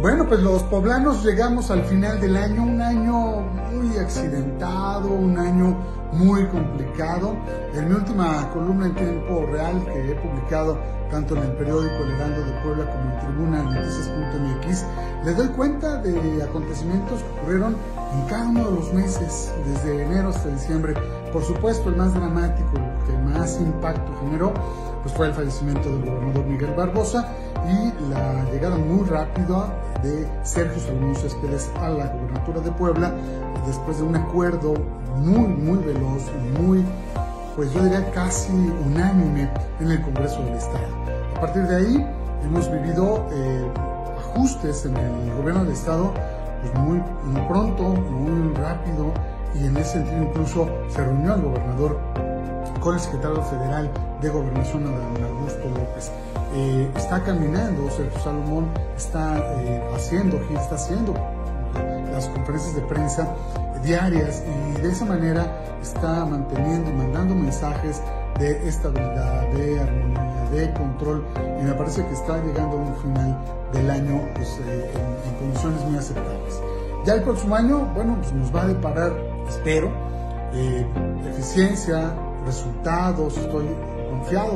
Bueno, pues los poblanos llegamos al final del año, un año muy accidentado, un año muy complicado. En mi última columna en tiempo real que he publicado tanto en el periódico El Heraldo de Puebla como en Tribuna Noticias.mx, les doy cuenta de acontecimientos que ocurrieron en cada uno de los meses, desde enero hasta diciembre. Por supuesto, el más dramático, el que más impacto generó, pues fue el fallecimiento del gobernador Miguel Barbosa y la llegada muy rápida de Sergio Salomón Céspedes a la gobernatura de Puebla después de un acuerdo muy, muy veloz, muy, pues yo diría casi unánime en el Congreso del Estado. A partir de ahí hemos vivido eh, ajustes en el gobierno del Estado pues muy, muy pronto, muy rápido y en ese sentido incluso se reunió el gobernador con el secretario federal de Gobernación, Augusto López. Eh, está caminando, Sergio Salomón está eh, haciendo, está haciendo las conferencias de prensa diarias y de esa manera está manteniendo mandando mensajes de estabilidad, de armonía, de control y me parece que está llegando a un final del año pues, eh, en, condiciones muy aceptables. Ya el próximo año, bueno, pues nos va a deparar, espero, eficiencia, resultados, estoy confiado